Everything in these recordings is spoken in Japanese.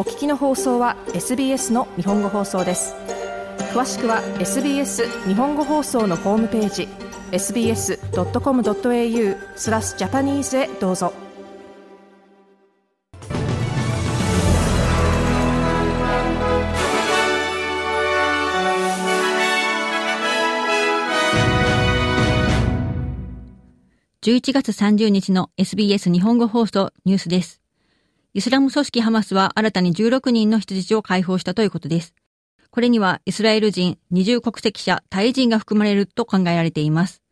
お聞きの放送は SBS の日本語放送です詳しくは SBS 日本語放送のホームページ sbs.com.au スラスジャパニーズへどうぞ11月30日の SBS 日本語放送ニュースです。イスラム組織ハマスは新たに16人の人質を解放したということです。これにはイスラエル人、二重国籍者、タイ人が含まれると考えられています。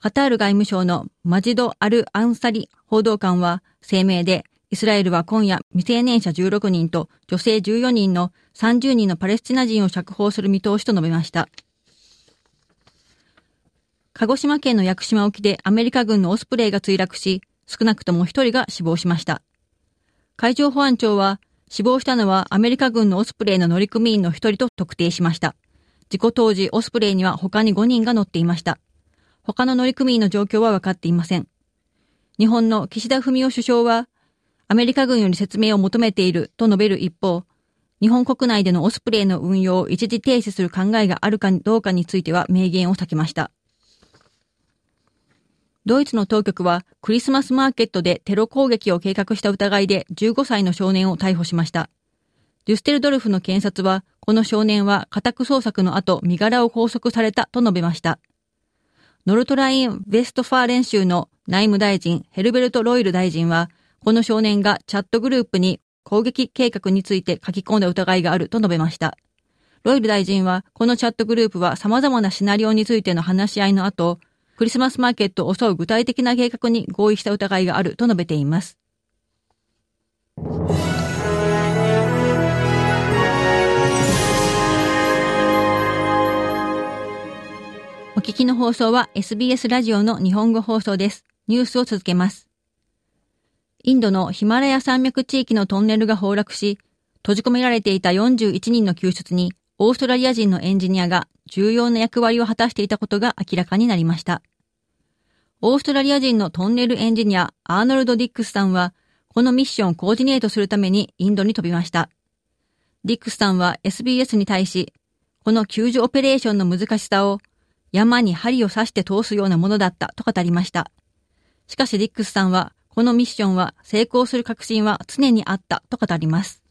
カタール外務省のマジド・アル・アンサリ報道官は声明で、イスラエルは今夜未成年者16人と女性14人の30人のパレスチナ人を釈放する見通しと述べました。鹿児島県の屋久島沖でアメリカ軍のオスプレイが墜落し、少なくとも一人が死亡しました。海上保安庁は、死亡したのはアメリカ軍のオスプレイの乗組員の一人と特定しました。事故当時、オスプレイには他に5人が乗っていました。他の乗組員の状況は分かっていません。日本の岸田文雄首相は、アメリカ軍より説明を求めていると述べる一方、日本国内でのオスプレイの運用を一時停止する考えがあるかどうかについては明言を避けました。ドイツの当局はクリスマスマーケットでテロ攻撃を計画した疑いで15歳の少年を逮捕しました。デュッセルドルフの検察は、この少年は家宅捜索の後、身柄を拘束されたと述べました。ノルトライン・ヴェストファーレン州の内務大臣ヘルベルト・ロイル大臣は、この少年がチャットグループに攻撃計画について書き込んだ疑いがあると述べました。ロイル大臣は、このチャットグループは様々なシナリオについての話し合いの後、クリスマスマーケットを襲う具体的な計画に合意した疑いがあると述べています。お聞きの放送は SBS ラジオの日本語放送です。ニュースを続けます。インドのヒマラヤ山脈地域のトンネルが崩落し、閉じ込められていた41人の救出に、オーストラリア人のエンジニアが重要な役割を果たしていたことが明らかになりました。オーストラリア人のトンネルエンジニア、アーノルド・ディックスさんは、このミッションをコーディネートするためにインドに飛びました。ディックスさんは SBS に対し、この救助オペレーションの難しさを山に針を刺して通すようなものだったと語りました。しかしディックスさんは、このミッションは成功する確信は常にあったと語ります。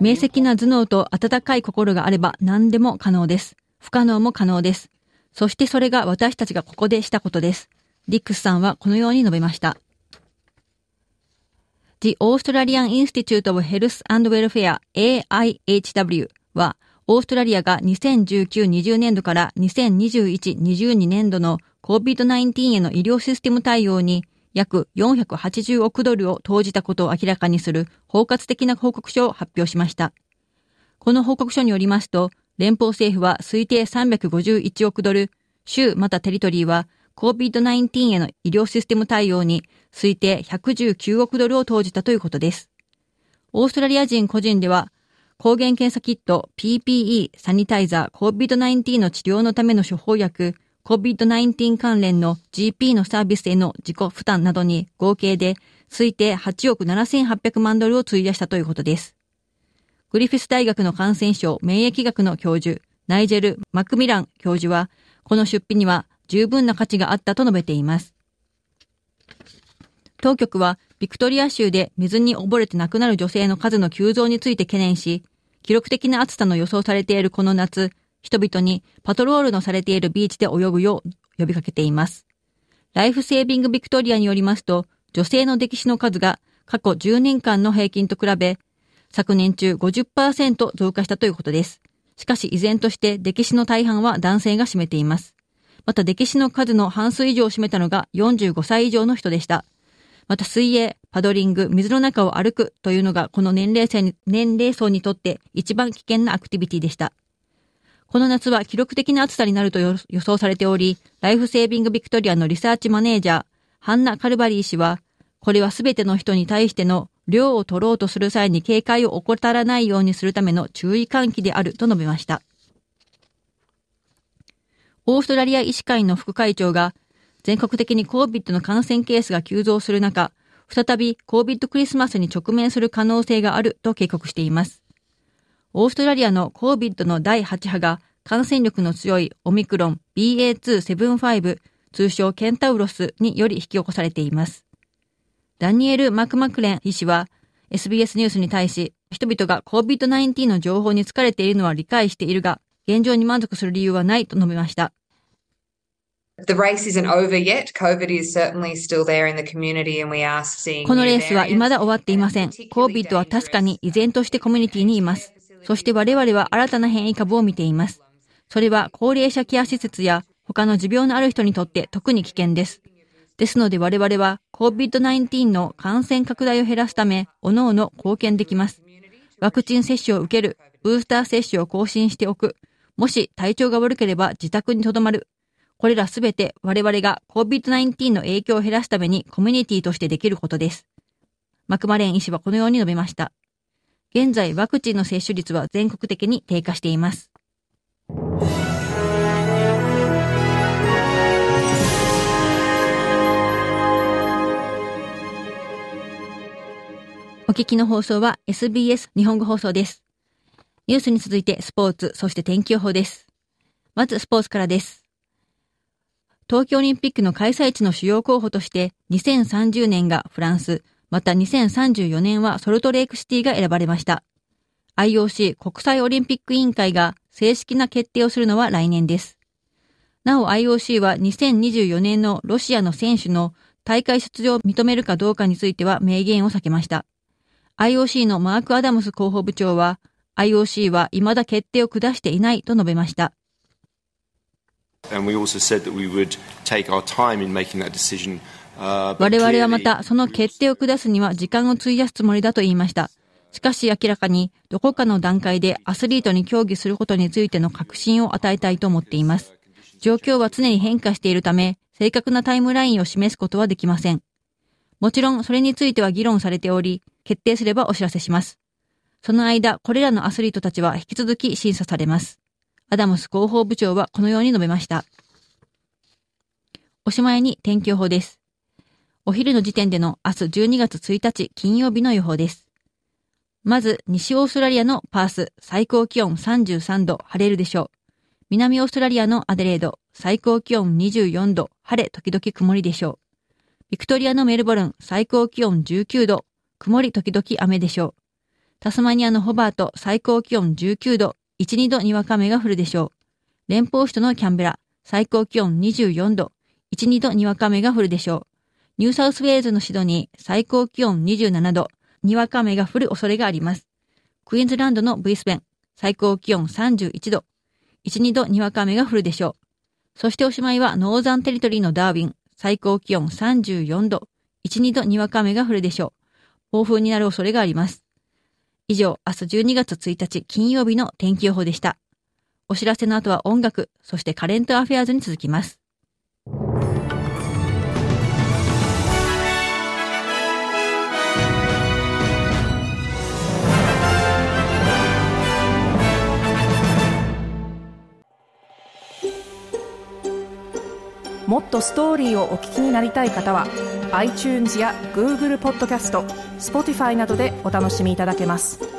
明晰な頭脳と温かい心があれば何でも可能です。不可能も可能です。そしてそれが私たちがここでしたことです。ディックスさんはこのように述べました。The Australian Institute of Health and Welfare AIHW は、オーストラリアが2019-20年度から2021-22年度の COVID-19 への医療システム対応に約480億ドルを投じたことを明らかにする包括的な報告書を発表しました。この報告書によりますと、連邦政府は推定351億ドル、州またテリトリーは COVID-19 への医療システム対応に推定119億ドルを投じたということです。オーストラリア人個人では、抗原検査キット、PPE、サニタイザー、COVID-19 の治療のための処方薬、COVID-19 関連の GP のサービスへの自己負担などに合計で推定8億7800万ドルを費やしたということです。グリフィス大学の感染症免疫学の教授、ナイジェル・マクミラン教授は、この出費には十分な価値があったと述べています。当局は、ビクトリア州で水に溺れて亡くなる女性の数の急増について懸念し、記録的な暑さの予想されているこの夏、人々にパトロールのされているビーチで泳ぐよう呼びかけています。ライフセービングビクトリアによりますと、女性の溺死の数が過去10年間の平均と比べ、昨年中50%増加したということです。しかし依然として溺死の大半は男性が占めています。また溺死の数の半数以上を占めたのが45歳以上の人でした。また水泳、パドリング、水の中を歩くというのがこの年齢に年齢層にとって一番危険なアクティビティでした。この夏は記録的な暑さになると予想されており、ライフセービングビクトリアのリサーチマネージャー、ハンナ・カルバリー氏は、これはすべての人に対しての量を取ろうとする際に警戒を怠らないようにするための注意喚起であると述べました。オーストラリア医師会の副会長が、全国的に COVID の感染ケースが急増する中、再び COVID クリスマスに直面する可能性があると警告しています。オーストラリアの COVID の第8波が感染力の強いオミクロン BA2.75 通称ケンタウロスにより引き起こされています。ダニエル・マクマクレン医師は SBS ニュースに対し、人々が COVID-19 の情報に疲れているのは理解しているが、現状に満足する理由はないと述べました。このレースは未だ終わっていません。COVID は確かに依然としてコミュニティにいます。そして我々は新たな変異株を見ています。それは高齢者ケア施設や他の持病のある人にとって特に危険です。ですので我々は COVID-19 の感染拡大を減らすため、各々貢献できます。ワクチン接種を受ける、ブースター接種を更新しておく、もし体調が悪ければ自宅に留まる。これらすべて我々が COVID-19 の影響を減らすためにコミュニティとしてできることです。マクマレン医師はこのように述べました。現在ワクチンの接種率は全国的に低下しています。お聞きの放送は SBS 日本語放送です。ニュースに続いてスポーツ、そして天気予報です。まずスポーツからです。東京オリンピックの開催地の主要候補として2030年がフランス、また2034年はソルトレイクシティが選ばれました。IOC 国際オリンピック委員会が正式な決定をするのは来年です。なお IOC は2024年のロシアの選手の大会出場を認めるかどうかについては明言を避けました。IOC のマーク・アダムス広報部長は、IOC は未だ決定を下していないと述べました。我々はまた、その決定を下すには時間を費やすつもりだと言いました。しかし明らかに、どこかの段階でアスリートに協議することについての確信を与えたいと思っています。状況は常に変化しているため、正確なタイムラインを示すことはできません。もちろん、それについては議論されており、決定すればお知らせします。その間、これらのアスリートたちは引き続き審査されます。アダムス広報部長はこのように述べました。おしまいに天気予報です。お昼の時点での明日12月1日金曜日の予報です。まず、西オーストラリアのパース、最高気温33度、晴れるでしょう。南オーストラリアのアデレード、最高気温24度、晴れ時々曇りでしょう。ビクトリアのメルボルン、最高気温19度、曇り時々雨でしょう。タスマニアのホバート、最高気温19度、1、2度にわか雨が降るでしょう。連邦首都のキャンベラ、最高気温24度、1、2度にわか雨が降るでしょう。ニューサウスウェーズのシドニー、最高気温27度、にわか雨が降る恐れがあります。クイーンズランドのブリスベン、最高気温31度、1、2度にわか雨が降るでしょう。そしておしまいはノーザンテリトリーのダーウィン、最高気温34度、1、2度にわか雨が降るでしょう。暴風になる恐れがあります。以上、明日12月1日金曜日の天気予報でした。お知らせの後は音楽、そしてカレントアフェアーズに続きます。もっとストーリーをお聞きになりたい方は iTunes や Google ポッドキャスト Spotify などでお楽しみいただけます